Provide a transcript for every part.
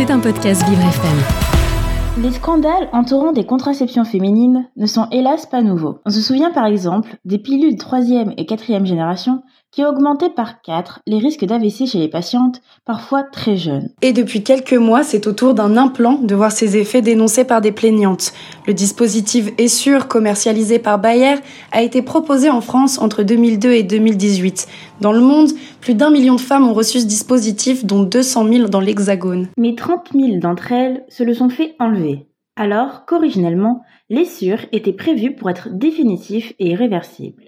C'est un podcast Vivre FM. Les scandales entourant des contraceptions féminines ne sont hélas pas nouveaux. On se souvient par exemple des pilules troisième et quatrième génération qui augmenté par 4 les risques d'AVC chez les patientes, parfois très jeunes. Et depuis quelques mois, c'est au tour d'un implant de voir ses effets dénoncés par des plaignantes. Le dispositif Essure, commercialisé par Bayer, a été proposé en France entre 2002 et 2018. Dans le monde, plus d'un million de femmes ont reçu ce dispositif, dont 200 000 dans l'Hexagone. Mais 30 000 d'entre elles se le sont fait enlever. Alors qu'originellement, l'Essure était prévu pour être définitif et irréversible.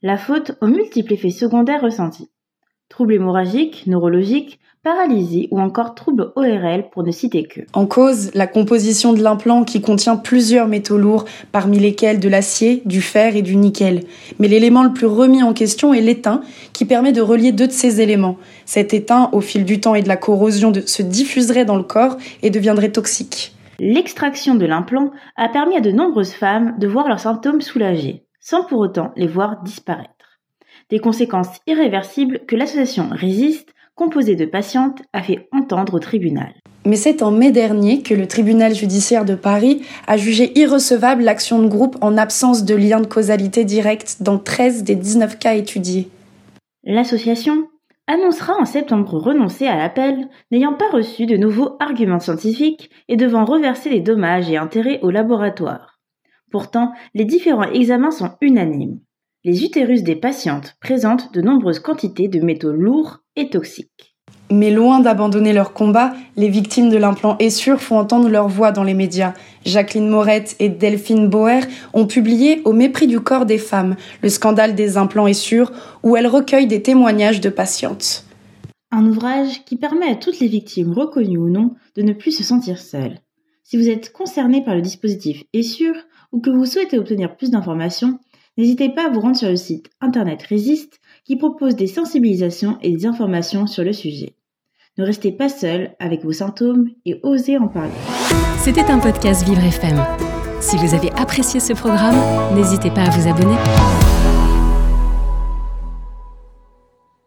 La faute aux multiples effets secondaires ressentis. Troubles hémorragiques, neurologiques, paralysie ou encore troubles ORL pour ne citer que. En cause, la composition de l'implant qui contient plusieurs métaux lourds, parmi lesquels de l'acier, du fer et du nickel. Mais l'élément le plus remis en question est l'étain, qui permet de relier deux de ces éléments. Cet étain, au fil du temps et de la corrosion, se diffuserait dans le corps et deviendrait toxique. L'extraction de l'implant a permis à de nombreuses femmes de voir leurs symptômes soulagés sans pour autant les voir disparaître. Des conséquences irréversibles que l'association Résiste, composée de patientes, a fait entendre au tribunal. Mais c'est en mai dernier que le tribunal judiciaire de Paris a jugé irrecevable l'action de groupe en absence de lien de causalité direct dans 13 des 19 cas étudiés. L'association annoncera en septembre renoncer à l'appel, n'ayant pas reçu de nouveaux arguments scientifiques et devant reverser les dommages et intérêts au laboratoire. Pourtant, les différents examens sont unanimes. Les utérus des patientes présentent de nombreuses quantités de métaux lourds et toxiques. Mais loin d'abandonner leur combat, les victimes de l'implant Essure font entendre leur voix dans les médias. Jacqueline Morette et Delphine Boer ont publié Au mépris du corps des femmes, le scandale des implants Essure, où elles recueillent des témoignages de patientes. Un ouvrage qui permet à toutes les victimes reconnues ou non de ne plus se sentir seules. Si vous êtes concerné par le dispositif Essure, ou que vous souhaitez obtenir plus d'informations, n'hésitez pas à vous rendre sur le site internet Résiste qui propose des sensibilisations et des informations sur le sujet. Ne restez pas seul avec vos symptômes et osez en parler. C'était un podcast Vivre FM. Si vous avez apprécié ce programme, n'hésitez pas à vous abonner.